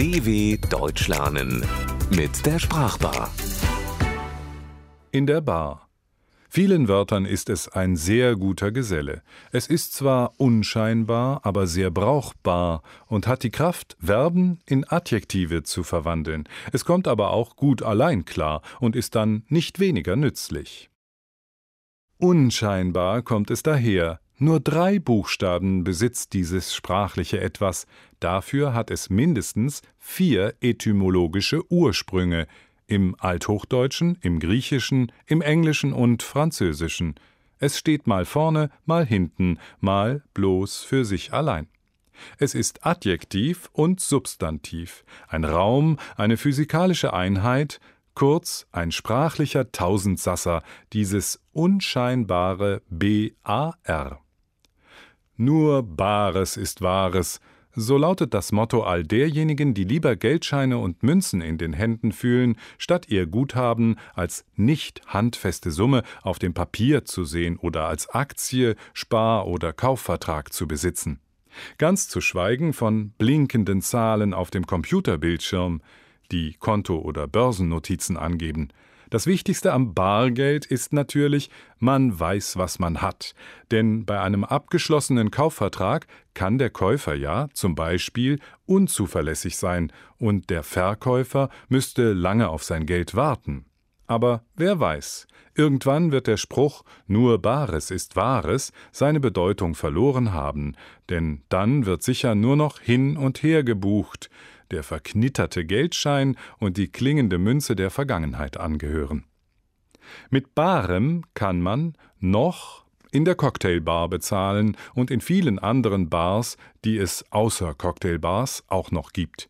DW Deutsch lernen mit der Sprachbar. In der Bar. Vielen Wörtern ist es ein sehr guter Geselle. Es ist zwar unscheinbar, aber sehr brauchbar und hat die Kraft, Verben in Adjektive zu verwandeln. Es kommt aber auch gut allein klar und ist dann nicht weniger nützlich. Unscheinbar kommt es daher, nur drei Buchstaben besitzt dieses sprachliche Etwas, dafür hat es mindestens vier etymologische Ursprünge im Althochdeutschen, im Griechischen, im Englischen und Französischen. Es steht mal vorne, mal hinten, mal bloß für sich allein. Es ist Adjektiv und Substantiv, ein Raum, eine physikalische Einheit, kurz ein sprachlicher Tausendsasser, dieses unscheinbare BAR. Nur Bares ist Wahres, so lautet das Motto all derjenigen, die lieber Geldscheine und Münzen in den Händen fühlen, statt ihr Guthaben als nicht handfeste Summe auf dem Papier zu sehen oder als Aktie, Spar- oder Kaufvertrag zu besitzen. Ganz zu schweigen von blinkenden Zahlen auf dem Computerbildschirm, die Konto- oder Börsennotizen angeben. Das Wichtigste am Bargeld ist natürlich, man weiß, was man hat. Denn bei einem abgeschlossenen Kaufvertrag kann der Käufer ja zum Beispiel unzuverlässig sein und der Verkäufer müsste lange auf sein Geld warten. Aber wer weiß, irgendwann wird der Spruch nur Bares ist Wahres seine Bedeutung verloren haben, denn dann wird sicher nur noch hin und her gebucht, der verknitterte Geldschein und die klingende Münze der Vergangenheit angehören. Mit Barem kann man noch in der Cocktailbar bezahlen und in vielen anderen Bars, die es außer Cocktailbars auch noch gibt.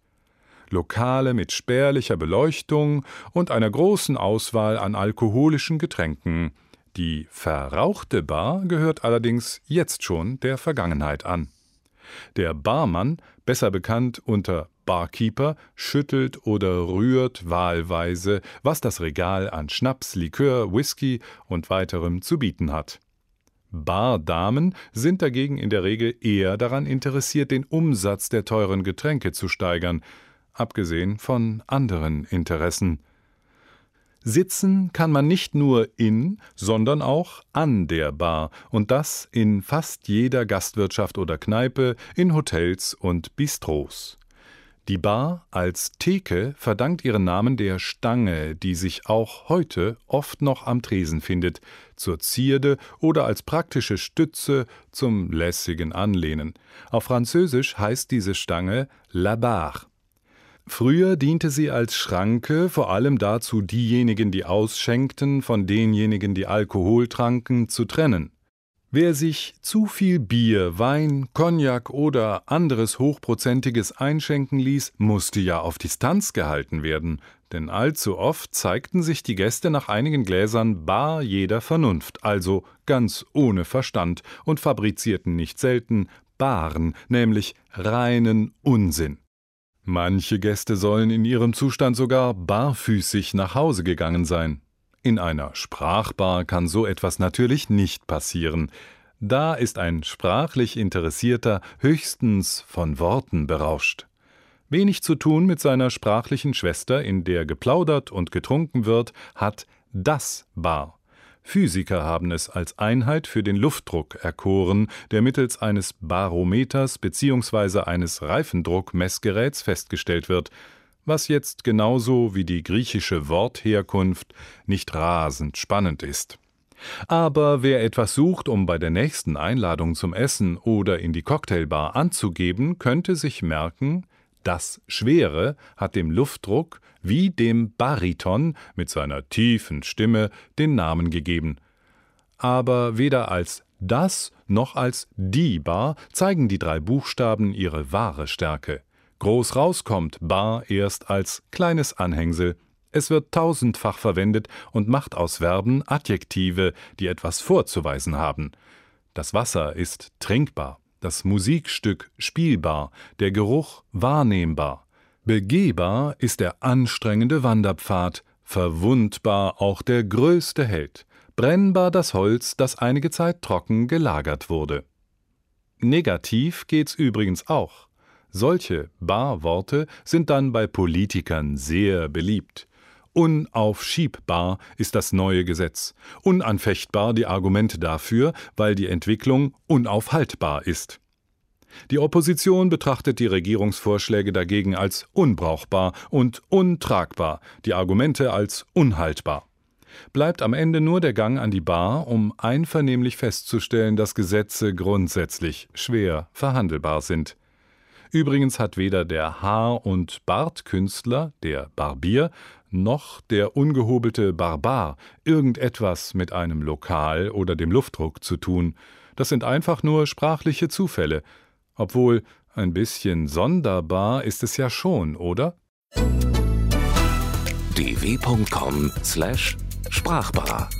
Lokale mit spärlicher Beleuchtung und einer großen Auswahl an alkoholischen Getränken. Die verrauchte Bar gehört allerdings jetzt schon der Vergangenheit an. Der Barmann, besser bekannt unter Barkeeper schüttelt oder rührt wahlweise, was das Regal an Schnaps, Likör, Whisky und weiterem zu bieten hat. Bardamen sind dagegen in der Regel eher daran interessiert, den Umsatz der teuren Getränke zu steigern, abgesehen von anderen Interessen. Sitzen kann man nicht nur in, sondern auch an der Bar, und das in fast jeder Gastwirtschaft oder Kneipe, in Hotels und Bistros. Die Bar als Theke verdankt ihren Namen der Stange, die sich auch heute oft noch am Tresen findet, zur Zierde oder als praktische Stütze zum lässigen Anlehnen. Auf Französisch heißt diese Stange la barre. Früher diente sie als Schranke vor allem dazu, diejenigen, die ausschenkten, von denjenigen, die Alkohol tranken, zu trennen. Wer sich zu viel Bier, Wein, Cognac oder anderes Hochprozentiges einschenken ließ, musste ja auf Distanz gehalten werden, denn allzu oft zeigten sich die Gäste nach einigen Gläsern bar jeder Vernunft, also ganz ohne Verstand, und fabrizierten nicht selten Baren, nämlich reinen Unsinn. Manche Gäste sollen in ihrem Zustand sogar barfüßig nach Hause gegangen sein. In einer Sprachbar kann so etwas natürlich nicht passieren. Da ist ein sprachlich Interessierter höchstens von Worten berauscht. Wenig zu tun mit seiner sprachlichen Schwester, in der geplaudert und getrunken wird, hat das Bar. Physiker haben es als Einheit für den Luftdruck erkoren, der mittels eines Barometers bzw. eines Reifendruckmessgeräts festgestellt wird was jetzt genauso wie die griechische Wortherkunft nicht rasend spannend ist. Aber wer etwas sucht, um bei der nächsten Einladung zum Essen oder in die Cocktailbar anzugeben, könnte sich merken, das Schwere hat dem Luftdruck wie dem Bariton mit seiner tiefen Stimme den Namen gegeben. Aber weder als das noch als die Bar zeigen die drei Buchstaben ihre wahre Stärke. Groß rauskommt bar erst als kleines Anhängsel. Es wird tausendfach verwendet und macht aus Verben Adjektive, die etwas vorzuweisen haben. Das Wasser ist trinkbar, das Musikstück spielbar, der Geruch wahrnehmbar. Begehbar ist der anstrengende Wanderpfad, verwundbar auch der größte Held, brennbar das Holz, das einige Zeit trocken gelagert wurde. Negativ geht's übrigens auch. Solche Barworte sind dann bei Politikern sehr beliebt. Unaufschiebbar ist das neue Gesetz, unanfechtbar die Argumente dafür, weil die Entwicklung unaufhaltbar ist. Die Opposition betrachtet die Regierungsvorschläge dagegen als unbrauchbar und untragbar, die Argumente als unhaltbar. Bleibt am Ende nur der Gang an die Bar, um einvernehmlich festzustellen, dass Gesetze grundsätzlich schwer verhandelbar sind. Übrigens hat weder der Haar- und Bartkünstler, der Barbier, noch der ungehobelte Barbar irgendetwas mit einem Lokal oder dem Luftdruck zu tun. Das sind einfach nur sprachliche Zufälle. Obwohl ein bisschen sonderbar ist es ja schon, oder? dw.com/sprachbar